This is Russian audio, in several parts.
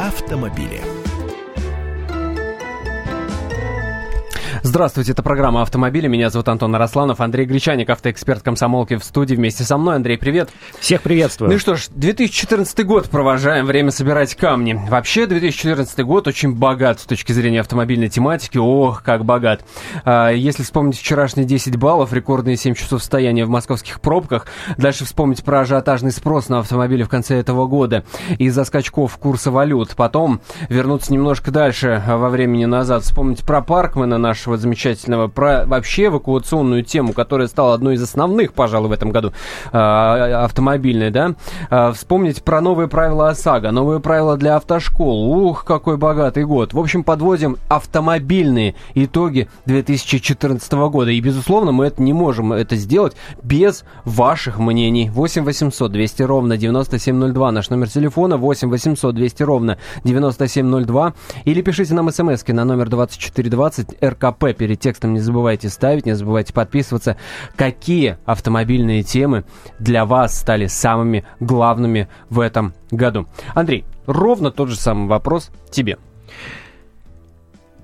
автомобили. Здравствуйте, это программа «Автомобили». Меня зовут Антон Арасланов, Андрей Гречаник, автоэксперт комсомолки в студии вместе со мной. Андрей, привет. Всех приветствую. Ну и что ж, 2014 год провожаем, время собирать камни. Вообще, 2014 год очень богат с точки зрения автомобильной тематики. Ох, как богат. А, если вспомнить вчерашние 10 баллов, рекордные 7 часов стояния в московских пробках, дальше вспомнить про ажиотажный спрос на автомобили в конце этого года из-за скачков курса валют, потом вернуться немножко дальше во времени назад, вспомнить про Паркмана нашего нашего замечательного, про вообще эвакуационную тему, которая стала одной из основных, пожалуй, в этом году, э, автомобильной, да, э, вспомнить про новые правила ОСАГО, новые правила для автошкол. Ух, какой богатый год. В общем, подводим автомобильные итоги 2014 года. И, безусловно, мы это не можем это сделать без ваших мнений. 8 800 200 ровно 9702, наш номер телефона 8 800 200 ровно 9702. Или пишите нам смс на номер 2420 РКП КП. Перед текстом не забывайте ставить, не забывайте подписываться. Какие автомобильные темы для вас стали самыми главными в этом году? Андрей, ровно тот же самый вопрос тебе.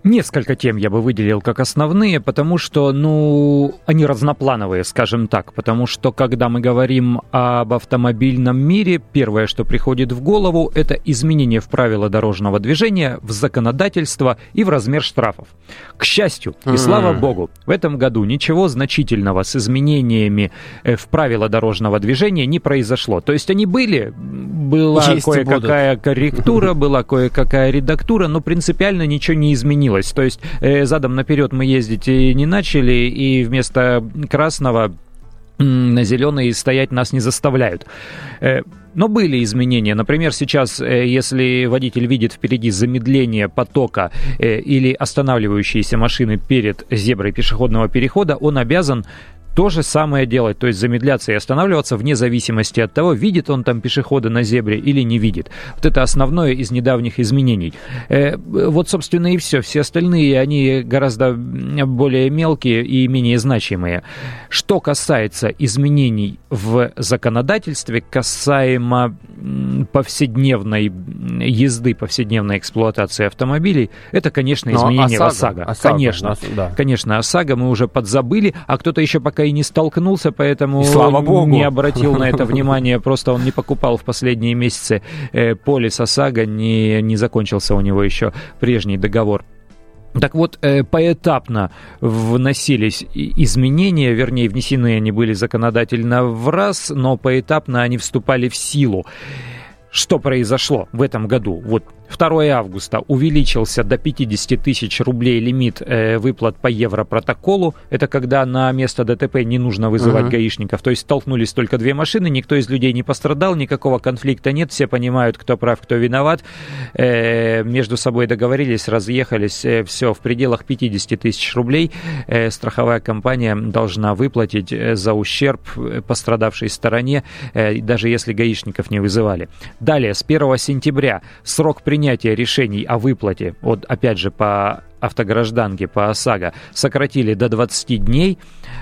Несколько тем я бы выделил как основные, потому что, ну, они разноплановые, скажем так. Потому что, когда мы говорим об автомобильном мире, первое, что приходит в голову, это изменение в правила дорожного движения, в законодательство и в размер штрафов. К счастью, и mm-hmm. слава богу, в этом году ничего значительного с изменениями э, в правила дорожного движения не произошло. То есть они были, была кое-какая корректура, была кое-какая редактура, но принципиально ничего не изменилось изменилось. То есть э, задом наперед мы ездить не начали, и вместо красного на зеленый стоять нас не заставляют. Э, но были изменения. Например, сейчас, э, если водитель видит впереди замедление потока или останавливающиеся машины перед зеброй пешеходного перехода, он обязан то же самое делать, то есть замедляться и останавливаться вне зависимости от того, видит он там пешехода на зебре или не видит. Вот это основное из недавних изменений. Э, вот, собственно, и все. Все остальные, они гораздо более мелкие и менее значимые. Что касается изменений в законодательстве, касаемо повседневной езды, повседневной эксплуатации автомобилей, это, конечно, изменение ОСАГО. в ОСАГО. ОСАГО. Конечно, да. конечно, ОСАГО мы уже подзабыли, а кто-то еще пока и не столкнулся, поэтому слава богу. не обратил на это внимание. Просто он не покупал в последние месяцы э, полис ОСАГО, не, не закончился у него еще прежний договор. Так вот, э, поэтапно вносились изменения, вернее, внесены они были законодательно в раз, но поэтапно они вступали в силу. Что произошло в этом году? Вот 2 августа увеличился до 50 тысяч рублей лимит э, выплат по европротоколу. Это когда на место ДТП не нужно вызывать uh-huh. гаишников. То есть столкнулись только две машины, никто из людей не пострадал, никакого конфликта нет, все понимают, кто прав, кто виноват. Э, между собой договорились, разъехались. Э, все в пределах 50 тысяч рублей э, страховая компания должна выплатить э, за ущерб э, пострадавшей стороне, э, даже если гаишников не вызывали. Далее, с 1 сентября срок принятия принятия решений о выплате, вот опять же по автогражданке, по ОСАГО, сократили до 20 дней,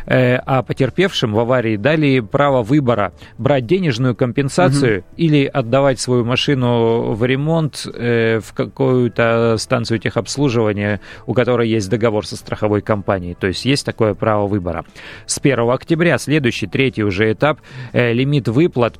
э, а потерпевшим в аварии дали право выбора брать денежную компенсацию угу. или отдавать свою машину в ремонт э, в какую-то станцию техобслуживания, у которой есть договор со страховой компанией. То есть есть такое право выбора. С 1 октября следующий, третий уже этап, э, лимит выплат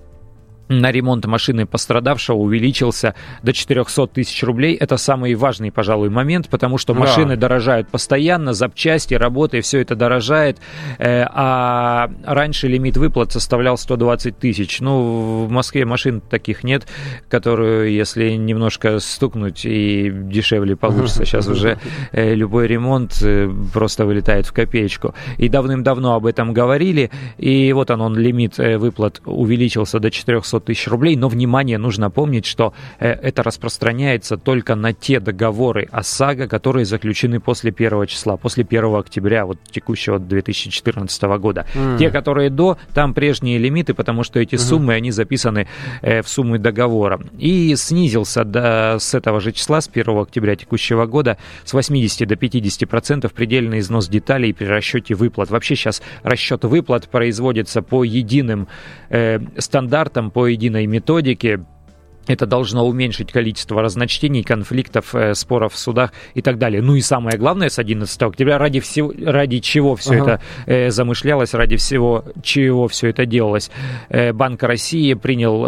на ремонт машины пострадавшего увеличился до 400 тысяч рублей. Это самый важный, пожалуй, момент, потому что машины да. дорожают постоянно, запчасти, работы, все это дорожает. Э, а раньше лимит выплат составлял 120 тысяч. Ну, в Москве машин таких нет, которую, если немножко стукнуть, и дешевле получится. Сейчас уже э, любой ремонт э, просто вылетает в копеечку. И давным-давно об этом говорили. И вот он, он лимит выплат увеличился до 400 500 тысяч рублей, но, внимание, нужно помнить, что э, это распространяется только на те договоры ОСАГО, которые заключены после 1 числа, после 1 октября вот текущего 2014 года. Mm. Те, которые до, там прежние лимиты, потому что эти mm-hmm. суммы, они записаны э, в суммы договора. И снизился до, с этого же числа, с 1 октября текущего года, с 80 до 50 процентов предельный износ деталей при расчете выплат. Вообще сейчас расчет выплат производится по единым э, стандартам, по единой методике, это должно уменьшить количество разночтений, конфликтов, э, споров в судах и так далее. Ну и самое главное, с 11 октября, ради, всего, ради чего все ага. это э, замышлялось, ради всего чего все это делалось. Э, Банк России принял,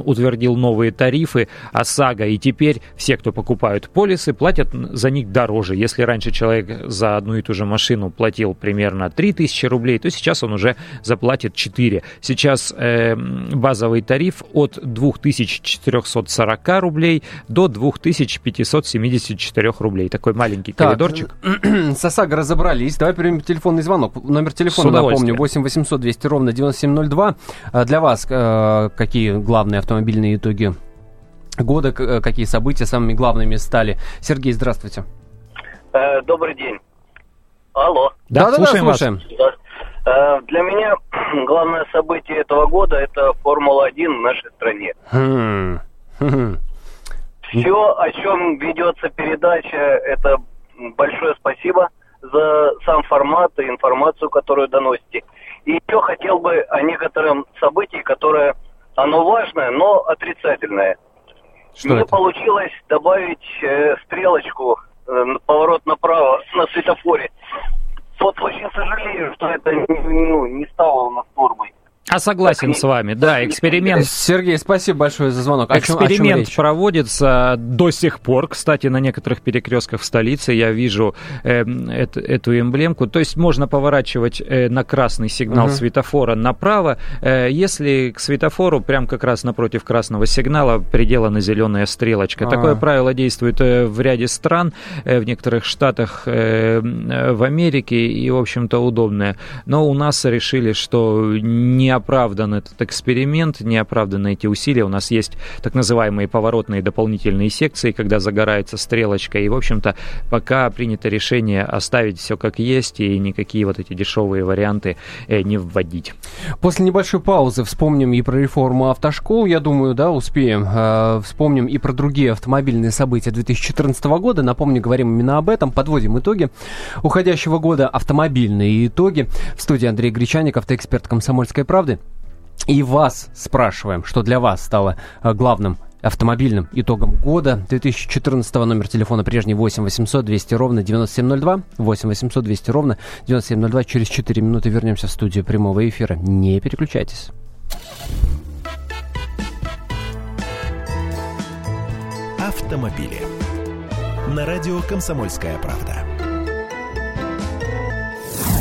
утвердил новые тарифы ОСАГО, и теперь все, кто покупают полисы, платят за них дороже. Если раньше человек за одну и ту же машину платил примерно 3000 рублей, то сейчас он уже заплатит 4. Сейчас э, базовый тариф от 2400 340 рублей до 2574 рублей. Такой маленький так, коридорчик. С ОСАГО разобрались. Давай примем телефонный звонок. Номер телефона, напомню, 8 800 200 ровно 9702. А для вас э, какие главные автомобильные итоги года, э, какие события самыми главными стали? Сергей, здравствуйте. Э, добрый день. Алло. Да, да, слушаем, да, слушаем. Вас. Для меня главное событие этого года это Формула-1 в нашей стране. Хм. Все, о чем ведется передача, это большое спасибо за сам формат и информацию, которую доносите. И еще хотел бы о некотором событии, которое, оно важное, но отрицательное. Что Мне это? получилось добавить э, стрелочку, э, поворот направо на светофоре. Вот очень сожалею, что это ну, не стало у нас нормой. А согласен с вами, да, эксперимент. Сергей, спасибо большое за звонок. О эксперимент чем, о чем проводится до сих пор, кстати, на некоторых перекрестках в столице я вижу э, эту, эту эмблемку. То есть можно поворачивать э, на красный сигнал угу. светофора направо, э, если к светофору прям как раз напротив красного сигнала приделана зеленая стрелочка. А-а-а. Такое правило действует э, в ряде стран, э, в некоторых штатах э, в Америке и, в общем-то, удобное. Но у нас решили, что не оправдан этот эксперимент, не оправданы эти усилия. У нас есть так называемые поворотные дополнительные секции, когда загорается стрелочка. И, в общем-то, пока принято решение оставить все как есть и никакие вот эти дешевые варианты э, не вводить. После небольшой паузы вспомним и про реформу автошкол, я думаю, да, успеем. Э, вспомним и про другие автомобильные события 2014 года. Напомню, говорим именно об этом. Подводим итоги уходящего года, автомобильные итоги. В студии Андрей Гречаник, автоэксперт «Комсомольской правды» правды. И вас спрашиваем, что для вас стало э, главным автомобильным итогом года. 2014 номер телефона прежний 8 800 200 ровно 9702 8 800 200 ровно 9702 через 4 минуты вернемся в студию прямого эфира. Не переключайтесь. Автомобили. На радио комсомольская правда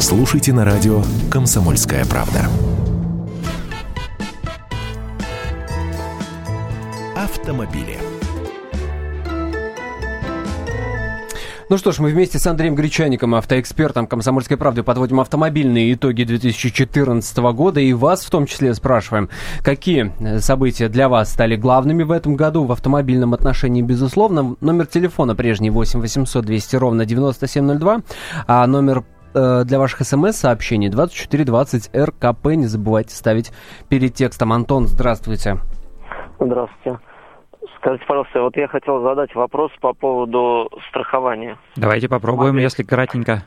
Слушайте на радио «Комсомольская правда». Автомобили. Ну что ж, мы вместе с Андреем Гречаником, автоэкспертом «Комсомольской правды», подводим автомобильные итоги 2014 года и вас в том числе спрашиваем, какие э, события для вас стали главными в этом году в автомобильном отношении, безусловно. Номер телефона прежний 8 800 200 ровно 9702, а номер Э, для ваших смс-сообщений 2420 РКП. Не забывайте ставить перед текстом. Антон, здравствуйте. Здравствуйте. Скажите, пожалуйста, вот я хотел задать вопрос по поводу страхования. Давайте попробуем, Смотри. если кратенько.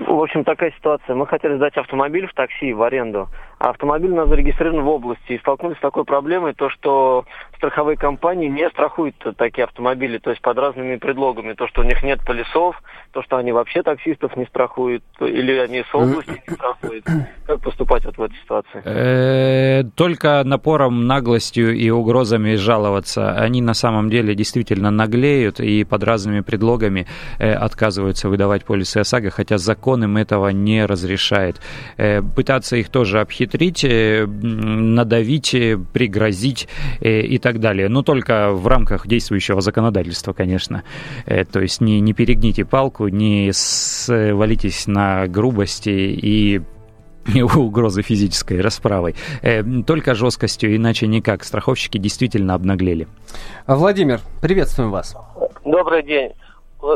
В общем, такая ситуация. Мы хотели сдать автомобиль в такси в аренду, а автомобиль у нас зарегистрирован в области. И столкнулись с такой проблемой, то что страховые компании не страхуют такие автомобили, то есть под разными предлогами. То, что у них нет полисов, то, что они вообще таксистов не страхуют, или они с области не страхуют. Как поступать вот в этой ситуации? Э, только напором, наглостью и угрозами жаловаться. Они на самом деле действительно наглеют и под разными предлогами э, отказываются выдавать полисы ОСАГО, хотя закон им этого не разрешает. Э, пытаться их тоже обхитрить, надавить, пригрозить и так далее. Но только в рамках действующего законодательства, конечно. То есть не, не перегните палку, не свалитесь на грубости и угрозы физической расправой. Э, только жесткостью, иначе никак. Страховщики действительно обнаглели. Владимир, приветствуем вас. Добрый день.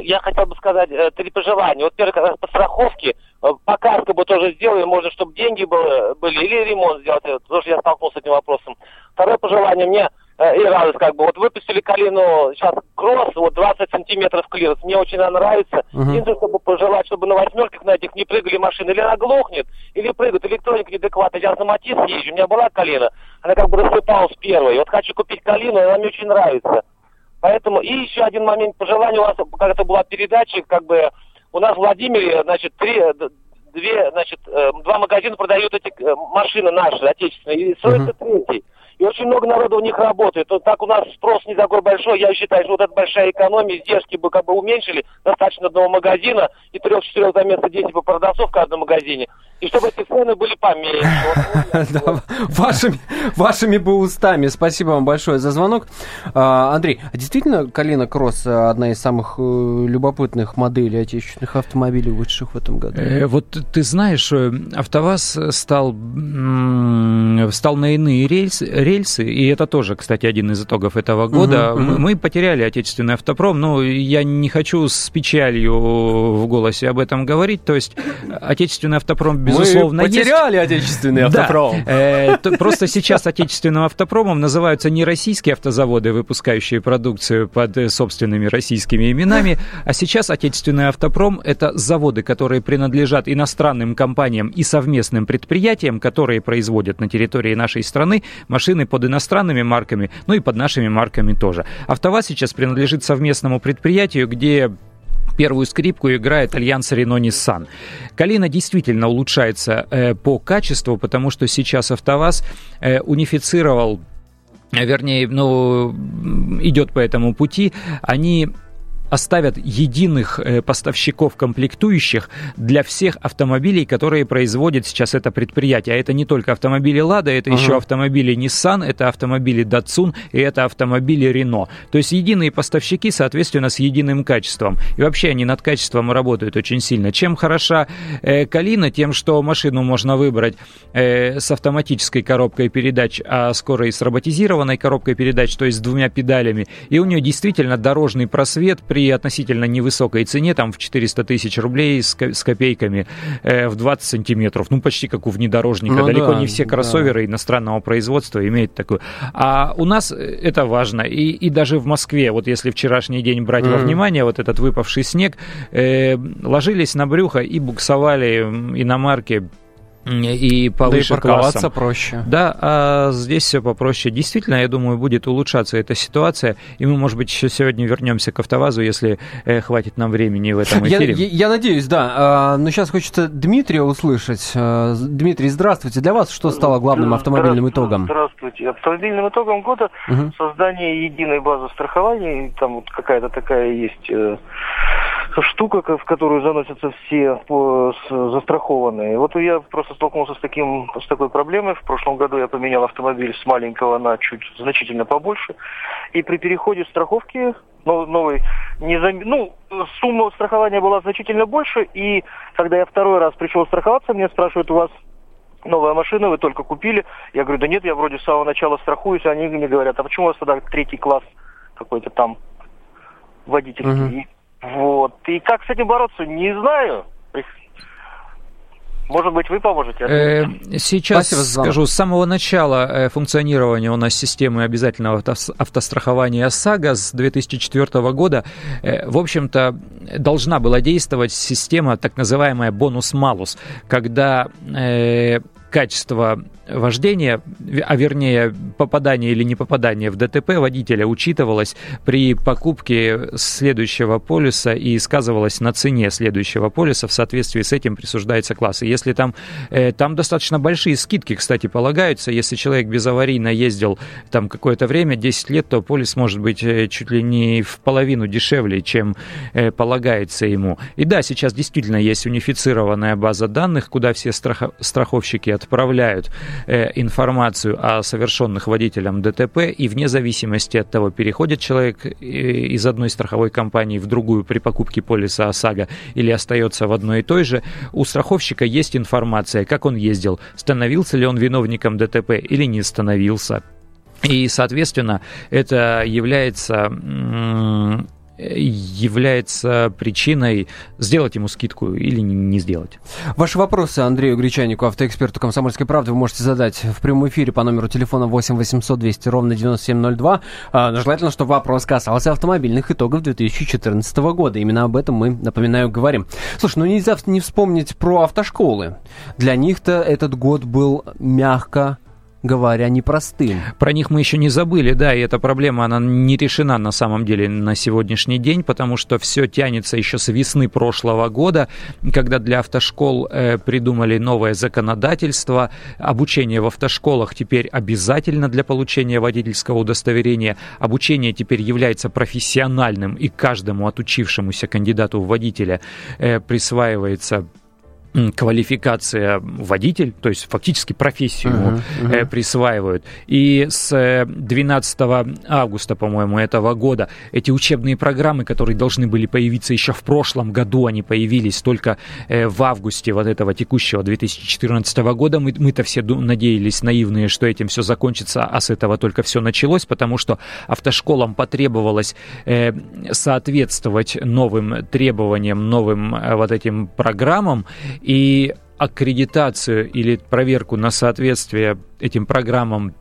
Я хотел бы сказать э, три пожелания. Вот первое, по страховке, э, по КАСКО бы тоже сделали, может, чтобы деньги были, были или ремонт сделать, потому что я столкнулся с этим вопросом. Второе пожелание мне Э, и радость, как бы. Вот выпустили Калину сейчас Кросс, вот 20 сантиметров клиренс. Мне очень она нравится. Uh-huh. Единственное, чтобы пожелать, чтобы на восьмерках на этих не прыгали машины. Или она глохнет, или прыгают. Электроника неадекватная. Я на Matiz езжу, у меня была калина. Она как бы рассыпалась первой. Вот хочу купить калину, она мне очень нравится. Поэтому, и еще один момент пожелания у вас, как это была передача, как бы, у нас в Владимире, значит, три, две, значит, э, два магазина продают эти э, машины наши, отечественные, и строится uh-huh. третий. И очень много народу у них работает. Вот так у нас спрос не такой большой. Я считаю, что вот эта большая экономия, издержки бы как бы уменьшили. Достаточно одного магазина и трех-четырех за место 10 по продавцов в каждом магазине. И чтобы эти цены были поменьше. Вашими, вашими бы устами. Спасибо вам большое за звонок. А, Андрей, а действительно Калина Кросс одна из самых э, любопытных моделей отечественных автомобилей, вышедших в этом году? Э, вот ты знаешь, э, АвтоВАЗ стал, стал на иные рельсы, рельсы, и это тоже, кстати, один из итогов этого года. Угу. Мы потеряли отечественный автопром, но я не хочу с печалью в голосе об этом говорить. То есть отечественный автопром, безусловно, Мы потеряли есть. отечественный автопром. Э, просто сейчас отечественным автопромом называются не российские автозаводы, выпускающие продукцию под собственными российскими именами, а сейчас отечественный автопром – это заводы, которые принадлежат иностранным компаниям и совместным предприятиям, которые производят на территории нашей страны машины под иностранными марками, ну и под нашими марками тоже. АвтоВАЗ сейчас принадлежит совместному предприятию, где Первую скрипку играет альянс Renault-Nissan. Калина действительно улучшается э, по качеству, потому что сейчас АвтоВАЗ э, унифицировал вернее, ну, идет по этому пути, они оставят единых э, поставщиков комплектующих для всех автомобилей, которые производит сейчас это предприятие. А это не только автомобили Лада, это ага. еще автомобили Nissan, это автомобили Datsun и это автомобили Renault. То есть единые поставщики, соответственно, с единым качеством. И вообще они над качеством работают очень сильно. Чем хороша э, Калина, тем, что машину можно выбрать э, с автоматической коробкой передач, а скоро и с роботизированной коробкой передач, то есть с двумя педалями. И у нее действительно дорожный просвет при при относительно невысокой цене, там в 400 тысяч рублей с, с копейками, э, в 20 сантиметров, ну почти как у внедорожника. Ну, Далеко да, не все кроссоверы да. иностранного производства имеют такую. А у нас это важно. И, и даже в Москве, вот если вчерашний день брать mm. во внимание, вот этот выпавший снег, э, ложились на брюхо и буксовали иномарки и повыше да и парковаться классом. проще. Да, а здесь все попроще. Действительно, я думаю, будет улучшаться эта ситуация, и мы, может быть, еще сегодня вернемся к АвтоВАЗу, если э, хватит нам времени в этом эфире. Я, я, я надеюсь, да. А, но сейчас хочется Дмитрия услышать. А, Дмитрий, здравствуйте. Для вас что стало главным автомобильным итогом? Здравствуйте. Автомобильным итогом года угу. создание единой базы страхования. Там вот какая-то такая есть э, штука, в которую заносятся все застрахованные. Вот я просто столкнулся с, таким, с такой проблемой. В прошлом году я поменял автомобиль с маленького на чуть значительно побольше. И при переходе страховки новый, не зам... ну, сумма страхования была значительно больше. И когда я второй раз пришел страховаться, мне спрашивают, у вас новая машина, вы только купили. Я говорю, да нет, я вроде с самого начала страхуюсь. Они мне говорят, а почему у вас тогда третий класс какой-то там водительский? Uh-huh. Вот. И как с этим бороться, не знаю. Может быть, вы поможете? Э, сейчас Спасибо скажу, с самого начала э, функционирования у нас системы обязательного автострахования ОСАГО с 2004 года, э, в общем-то, должна была действовать система, так называемая бонус-малус, когда качество вождения, а вернее попадание или не попадание в ДТП водителя учитывалось при покупке следующего полиса и сказывалось на цене следующего полиса. В соответствии с этим присуждается класс. И если там, э, там достаточно большие скидки, кстати, полагаются. Если человек безаварийно ездил там какое-то время, 10 лет, то полис может быть э, чуть ли не в половину дешевле, чем э, полагается ему. И да, сейчас действительно есть унифицированная база данных, куда все страх... страховщики отправляют информацию о совершенных водителем ДТП, и вне зависимости от того, переходит человек э, из одной страховой компании в другую при покупке полиса ОСАГО или остается в одной и той же, у страховщика есть информация, как он ездил, становился ли он виновником ДТП или не становился. И, соответственно, это является является причиной сделать ему скидку или не сделать. Ваши вопросы Андрею Гречанику, автоэксперту «Комсомольской правды», вы можете задать в прямом эфире по номеру телефона 8 800 200 ровно 9702. А, желательно, чтобы вопрос касался автомобильных итогов 2014 года. Именно об этом мы, напоминаю, говорим. Слушай, ну нельзя не вспомнить про автошколы. Для них-то этот год был мягко говоря, непростым. Про них мы еще не забыли, да, и эта проблема, она не решена на самом деле на сегодняшний день, потому что все тянется еще с весны прошлого года, когда для автошкол э, придумали новое законодательство. Обучение в автошколах теперь обязательно для получения водительского удостоверения. Обучение теперь является профессиональным, и каждому отучившемуся кандидату в водителя э, присваивается квалификация водитель, то есть фактически профессию uh-huh, uh-huh. Присваивают. И с 12 э, августа, по-моему, этого года эти учебные программы, которые должны были появиться еще в прошлом году, они появились только э, в августе вот этого текущего 2014 года. Мы, мы-то все надеялись, наивные, что этим все закончится, а с этого только все началось, потому что автошколам потребовалось соответствовать новым требованиям, новым вот этим программам, и аккредитацию или проверку на соответствие этим программам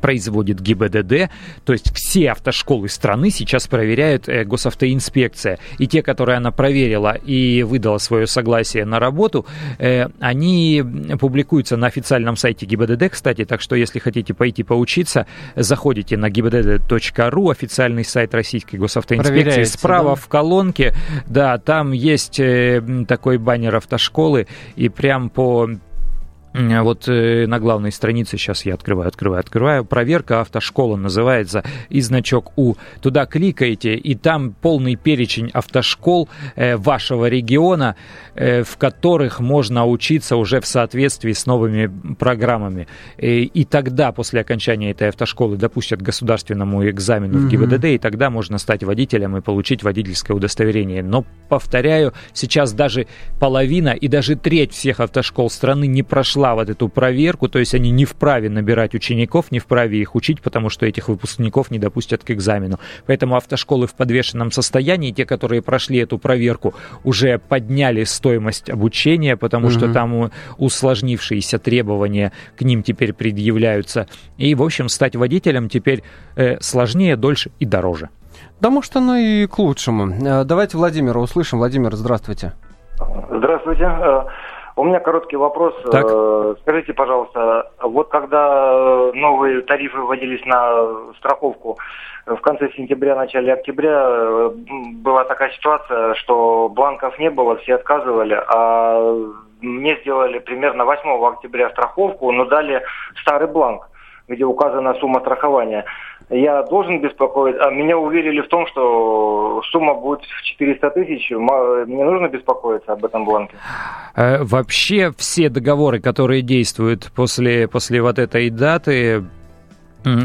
производит ГИБДД, то есть все автошколы страны сейчас проверяет э, госавтоинспекция. И те, которые она проверила и выдала свое согласие на работу, э, они публикуются на официальном сайте ГИБДД, кстати, так что если хотите пойти поучиться, заходите на gibdd.ru, официальный сайт Российской госавтоинспекции, справа да? в колонке, да, там есть э, такой баннер автошколы, и прям по вот э, на главной странице, сейчас я открываю, открываю, открываю, проверка автошкола называется, и значок У. Туда кликаете, и там полный перечень автошкол э, вашего региона, э, в которых можно учиться уже в соответствии с новыми программами. И тогда, после окончания этой автошколы, допустят государственному экзамену mm-hmm. в ГИБДД, и тогда можно стать водителем и получить водительское удостоверение. Но, повторяю, сейчас даже половина и даже треть всех автошкол страны не прошла прошла вот эту проверку, то есть они не вправе набирать учеников, не вправе их учить, потому что этих выпускников не допустят к экзамену. Поэтому автошколы в подвешенном состоянии, те, которые прошли эту проверку, уже подняли стоимость обучения, потому угу. что там усложнившиеся требования к ним теперь предъявляются. И, в общем, стать водителем теперь э, сложнее, дольше и дороже. Да, может, оно и к лучшему. Э, давайте Владимира услышим. Владимир, здравствуйте. Здравствуйте. Э, у меня короткий вопрос. Так. Э, скажите, пожалуйста, вот когда новые тарифы вводились на страховку в конце сентября, начале октября, э, была такая ситуация, что бланков не было, все отказывали, а мне сделали примерно 8 октября страховку, но дали старый бланк, где указана сумма страхования я должен беспокоиться, а меня уверили в том, что сумма будет в 400 тысяч, мне нужно беспокоиться об этом бланке? Э, вообще все договоры, которые действуют после, после вот этой даты,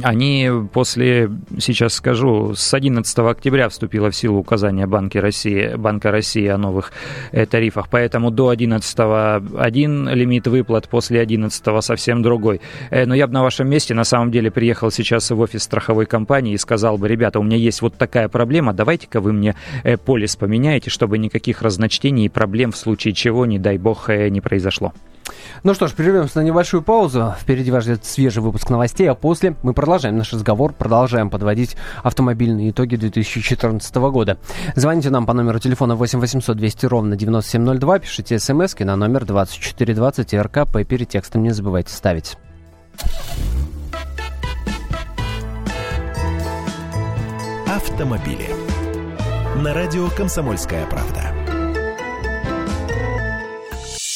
они после, сейчас скажу, с 11 октября вступило в силу указание Банка России, Банка России о новых э, тарифах, поэтому до 11 один лимит выплат, после 11 совсем другой. Э, но я бы на вашем месте на самом деле приехал сейчас в офис страховой компании и сказал бы, ребята, у меня есть вот такая проблема, давайте-ка вы мне э, полис поменяете, чтобы никаких разночтений и проблем в случае чего, не дай бог, не произошло. Ну что ж, прервемся на небольшую паузу. Впереди вас ждет свежий выпуск новостей, а после мы продолжаем наш разговор, продолжаем подводить автомобильные итоги 2014 года. Звоните нам по номеру телефона 8 800 200 ровно 9702, пишите смс на номер 2420 и РКП перед текстом не забывайте ставить. Автомобили. На радио «Комсомольская правда».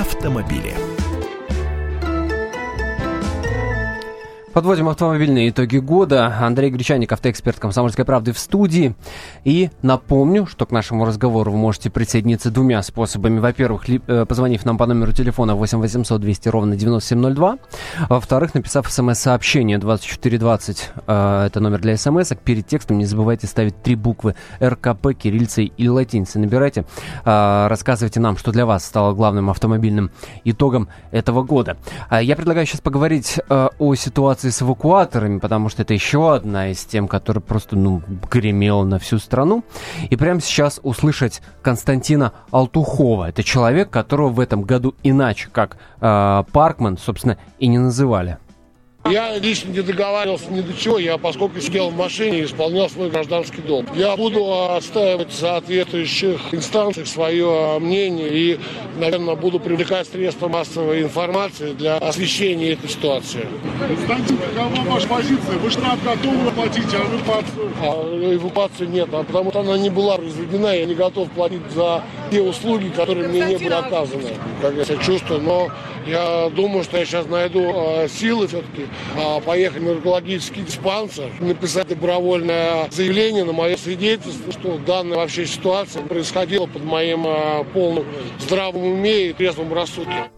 Автомобили. Подводим автомобильные итоги года. Андрей Гречаник, автоэксперт «Комсомольской правды» в студии. И напомню, что к нашему разговору вы можете присоединиться двумя способами. Во-первых, э, позвонив нам по номеру телефона 8 800 200 ровно 9702. Во-вторых, написав смс-сообщение 2420, э, это номер для смс -ок. Перед текстом не забывайте ставить три буквы РКП, кириллицей или латиницей. Набирайте, э, рассказывайте нам, что для вас стало главным автомобильным итогом этого года. Я предлагаю сейчас поговорить о ситуации ситуации с эвакуаторами, потому что это еще одна из тем, которая просто, ну, гремела на всю страну. И прямо сейчас услышать Константина Алтухова. Это человек, которого в этом году иначе, как э, Паркман, собственно, и не называли. Я лично не договаривался ни до чего, я поскольку сидел в машине и исполнял свой гражданский долг. Я буду отстаивать в соответствующих инстанциях свое мнение и, наверное, буду привлекать средства массовой информации для освещения этой ситуации. Константин, какова ваша позиция? Вы штраф готовы платить, а эвакуацию? А эвакуации нет, а потому что она не была произведена, я не готов платить за те услуги, которые мне не были оказаны, как я себя чувствую. Но я думаю, что я сейчас найду э, силы все-таки э, поехать в наркологический диспансер, написать добровольное заявление на мое свидетельство, что данная вообще ситуация происходила под моим э, полным здравым уме и трезвым рассудком.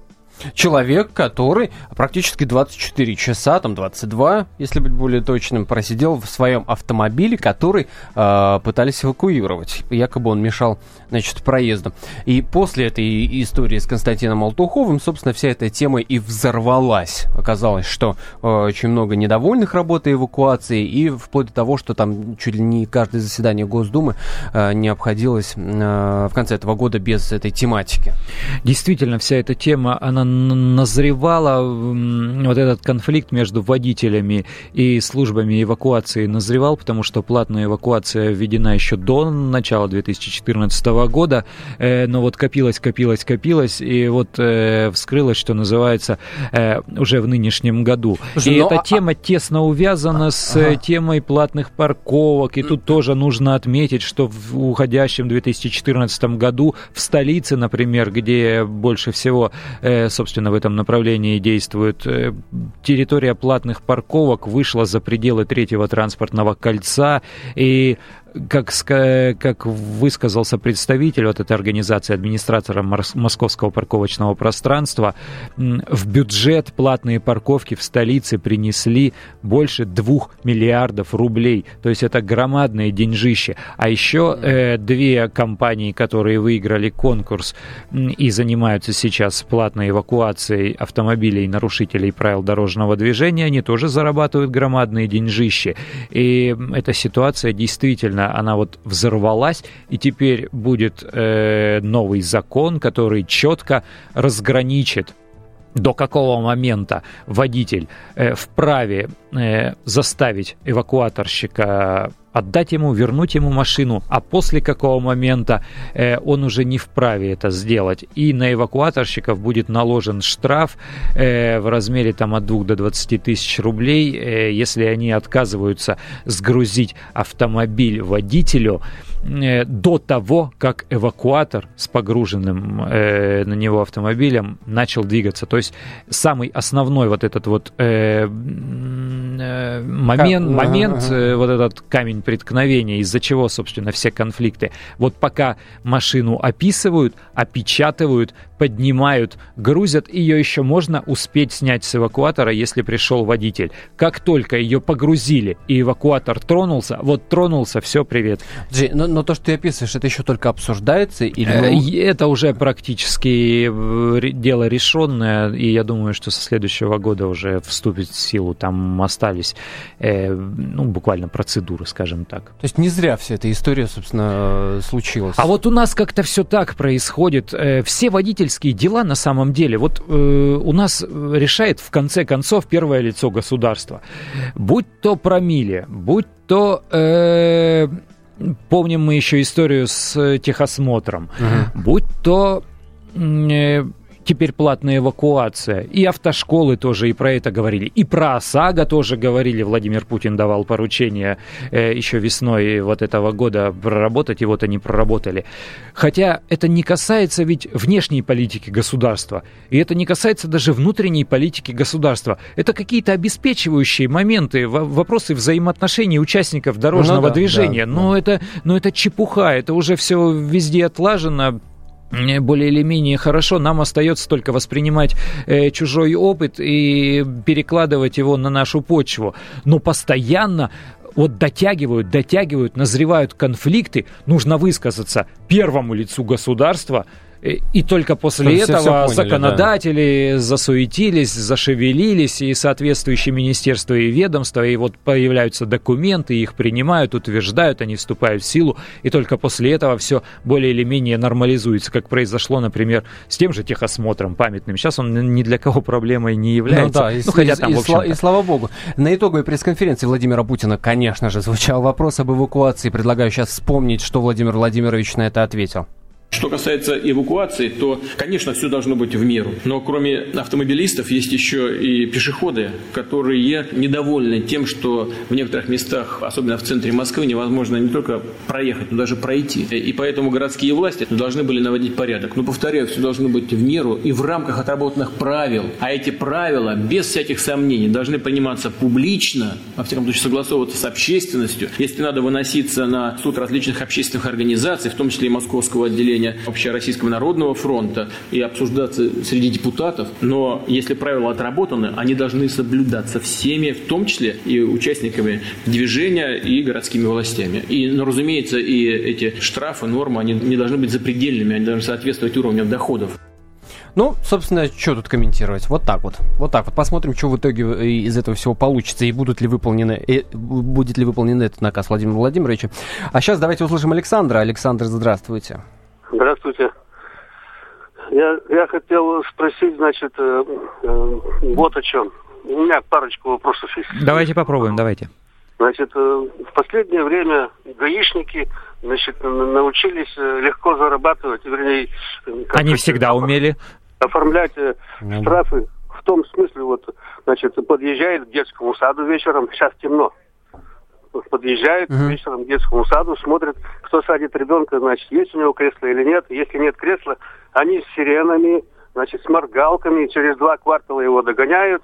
Человек, который практически 24 часа, там 22, если быть более точным, просидел в своем автомобиле, который э, пытались эвакуировать. Якобы он мешал, значит, проезду. И после этой истории с Константином Алтуховым, собственно, вся эта тема и взорвалась. Оказалось, что э, очень много недовольных работой эвакуации, и вплоть до того, что там чуть ли не каждое заседание Госдумы э, не обходилось э, в конце этого года без этой тематики. Действительно, вся эта тема, она назревала вот этот конфликт между водителями и службами эвакуации назревал, потому что платная эвакуация введена еще до начала 2014 года, э, но вот копилась, копилась, копилась, и вот э, вскрылось, что называется, э, уже в нынешнем году. Слушай, и но... Ну, эта а, а тема тесно увязана с ага. темой платных парковок, и тут тоже нужно отметить, что в уходящем 2014 году в столице, например, где больше всего, собственно, в этом направлении действует. Э, территория платных парковок вышла за пределы третьего транспортного кольца, и как, как высказался представитель вот этой организации, администратора Московского парковочного пространства, в бюджет платные парковки в столице принесли больше двух миллиардов рублей. То есть это громадные деньжище. А еще э, две компании, которые выиграли конкурс и занимаются сейчас платной эвакуацией автомобилей нарушителей правил дорожного движения, они тоже зарабатывают громадные деньжищи. И эта ситуация действительно действительно она вот взорвалась, и теперь будет э, новый закон, который четко разграничит до какого момента водитель э, вправе заставить эвакуаторщика отдать ему, вернуть ему машину, а после какого момента э, он уже не вправе это сделать. И на эвакуаторщиков будет наложен штраф э, в размере там, от 2 до 20 тысяч рублей, э, если они отказываются сгрузить автомобиль водителю э, до того, как эвакуатор с погруженным э, на него автомобилем начал двигаться. То есть самый основной вот этот вот э, э, момент, момент э, вот этот камень преткновения, из-за чего, собственно, все конфликты. Вот пока машину описывают, опечатывают, поднимают, грузят, ее еще можно успеть снять с эвакуатора, если пришел водитель. Как только ее погрузили и эвакуатор тронулся, вот тронулся, все, привет. Джи, но, но то, что ты описываешь, это еще только обсуждается? Или... Э, это уже практически э, дело решенное, и я думаю, что со следующего года уже вступит в силу. Там остались э, ну, буквально процедуры, скажем так. То есть не зря вся эта история, собственно, э, случилась. А вот у нас как-то все так происходит. Все водители родительские дела на самом деле вот э, у нас решает в конце концов первое лицо государства. Будь то промили, будь то... Э, помним мы еще историю с техосмотром. Uh-huh. Будь то... Теперь платная эвакуация. И автошколы тоже и про это говорили. И про ОСАГО тоже говорили. Владимир Путин давал поручение э, еще весной вот этого года проработать, и вот они проработали. Хотя это не касается ведь внешней политики государства. И это не касается даже внутренней политики государства. Это какие-то обеспечивающие моменты, вопросы взаимоотношений участников дорожного ну, да, движения. Да, но, да. Это, но это чепуха, это уже все везде отлажено, более или менее хорошо, нам остается только воспринимать э, чужой опыт и перекладывать его на нашу почву. Но постоянно вот дотягивают, дотягивают, назревают конфликты, нужно высказаться первому лицу государства – и только после Чтобы этого поняли, законодатели да. засуетились, зашевелились, и соответствующие министерства и ведомства, и вот появляются документы, их принимают, утверждают, они вступают в силу, и только после этого все более или менее нормализуется, как произошло, например, с тем же техосмотром памятным. Сейчас он ни для кого проблемой не является. Ну, да, и, ну, хотя там, и, в и слава богу. На итоговой пресс-конференции Владимира Путина, конечно же, звучал вопрос об эвакуации. Предлагаю сейчас вспомнить, что Владимир Владимирович на это ответил. Что касается эвакуации, то, конечно, все должно быть в меру. Но кроме автомобилистов есть еще и пешеходы, которые недовольны тем, что в некоторых местах, особенно в центре Москвы, невозможно не только проехать, но даже пройти. И поэтому городские власти должны были наводить порядок. Но, повторяю, все должно быть в меру и в рамках отработанных правил. А эти правила, без всяких сомнений, должны приниматься публично, во всяком случае согласовываться с общественностью. Если надо выноситься на суд различных общественных организаций, в том числе и Московского отделения решения Общероссийского народного фронта и обсуждаться среди депутатов, но если правила отработаны, они должны соблюдаться всеми, в том числе и участниками движения и городскими властями. И, ну, разумеется, и эти штрафы, нормы, они не должны быть запредельными, они должны соответствовать уровню доходов. Ну, собственно, что тут комментировать? Вот так вот. Вот так вот. Посмотрим, что в итоге э, из этого всего получится и будут ли выполнены, и будет ли выполнен этот наказ Владимира Владимировича. А сейчас давайте услышим Александра. Александр, здравствуйте. Здравствуйте. Я, я хотел спросить, значит, э, э, вот о чем. У меня парочку вопросов есть. Давайте попробуем, давайте. Значит, э, в последнее время гаишники значит, научились э, легко зарабатывать, вернее... Они всегда умели. Оформлять э, штрафы в том смысле, вот, значит, подъезжает к детскому саду вечером, сейчас темно, подъезжает uh-huh. вечером к детскому саду, смотрит, кто садит ребенка, значит, есть у него кресло или нет. Если нет кресла, они с сиренами, значит, с моргалками, через два квартала его догоняют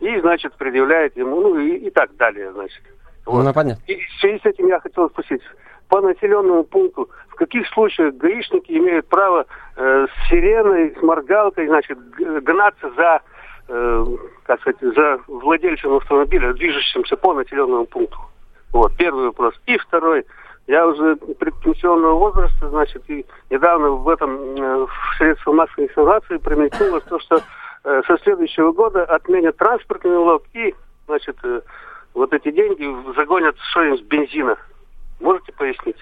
и, значит, предъявляют ему, ну и, и так далее, значит. Вот. Ну, понятно. И в связи с этим я хотел спросить, по населенному пункту, в каких случаях гаишники имеют право э, с сиреной, с моргалкой, значит, гнаться за, э, как сказать, за владельцем автомобиля, движущимся по населенному пункту? Вот, первый вопрос. И второй. Я уже предпенсионного возраста, значит, и недавно в этом э, в средствах массовой информации промелькнуло то, что э, со следующего года отменят транспортный налог и, значит, э, вот эти деньги загонят что-нибудь с бензина. Можете пояснить?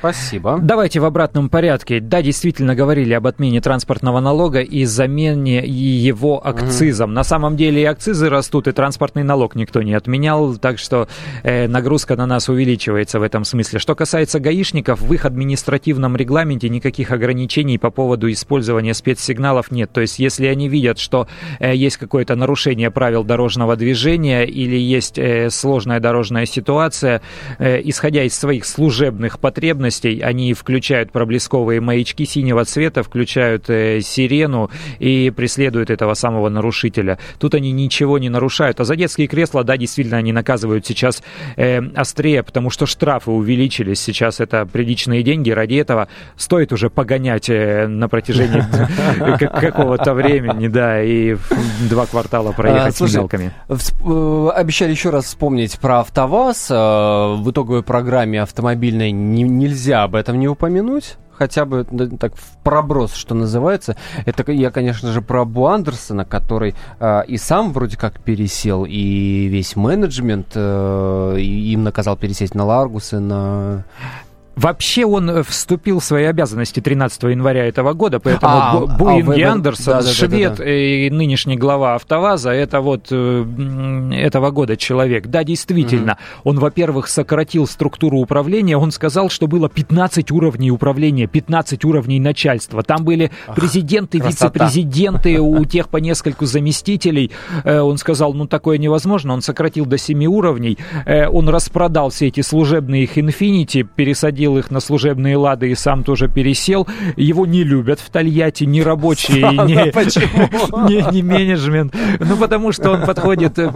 Спасибо. Давайте в обратном порядке. Да, действительно говорили об отмене транспортного налога и замене его акцизом. На самом деле и акцизы растут, и транспортный налог никто не отменял, так что э, нагрузка на нас увеличивается в этом смысле. Что касается гаишников, в их административном регламенте никаких ограничений по поводу использования спецсигналов нет. То есть, если они видят, что э, есть какое-то нарушение правил дорожного движения или есть э, сложная дорожная ситуация, э, исходя из своих служебных потребностей. Они включают проблесковые маячки синего цвета, включают э, сирену и преследуют этого самого нарушителя. Тут они ничего не нарушают. А за детские кресла, да, действительно, они наказывают сейчас э, острее, потому что штрафы увеличились. Сейчас это приличные деньги. Ради этого стоит уже погонять э, на протяжении какого-то времени, да, и два квартала проехать с мелками. Э, обещали еще раз вспомнить про АвтоВАЗ. В итоговой программе автомобильной не, нельзя об этом не упомянуть хотя бы так в проброс, что называется. Это я, конечно же, про Бу Андерсона, который э, и сам вроде как пересел, и весь менеджмент э, им наказал пересесть на Ларгусы, на Вообще он вступил в свои обязанности 13 января этого года, поэтому а, Буинги а Андерсон, да, да, швед да, да, да. и нынешний глава АвтоВАЗа, это вот э, этого года человек. Да, действительно, mm-hmm. он, во-первых, сократил структуру управления, он сказал, что было 15 уровней управления, 15 уровней начальства. Там были президенты, вице-президенты, у тех по нескольку заместителей. Э, он сказал, ну такое невозможно, он сократил до 7 уровней. Э, он распродал все эти служебные их Infiniti, пересадил пересадил их на служебные лады и сам тоже пересел. Его не любят в Тольятти ни рабочие, ни, ни, ни менеджмент. Ну, потому что он подходит Э,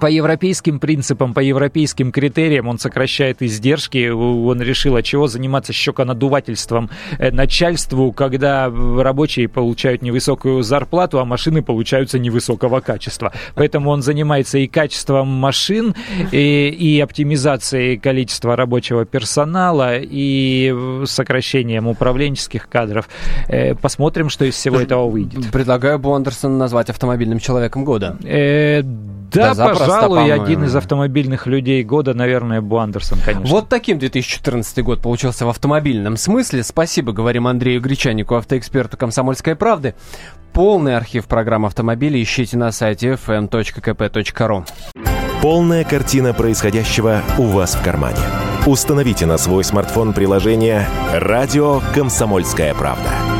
по европейским принципам, по европейским критериям он сокращает издержки. Он решил, а чего заниматься щеконадувательством э, начальству, когда рабочие получают невысокую зарплату, а машины получаются невысокого качества. Поэтому он занимается и качеством машин, и, и оптимизацией количества рабочего персонала, и сокращением управленческих кадров. Э, посмотрим, что из всего этого выйдет. Предлагаю Бондерсона назвать автомобильным человеком года. Э, да, да пожалуй, один из автомобильных людей года, наверное, Бу Андерсон, конечно. Вот таким 2014 год получился в автомобильном смысле. Спасибо, говорим Андрею Гречанику, автоэксперту «Комсомольской правды». Полный архив программ автомобилей ищите на сайте fm.kp.ru. Полная картина происходящего у вас в кармане. Установите на свой смартфон приложение «Радио Комсомольская правда».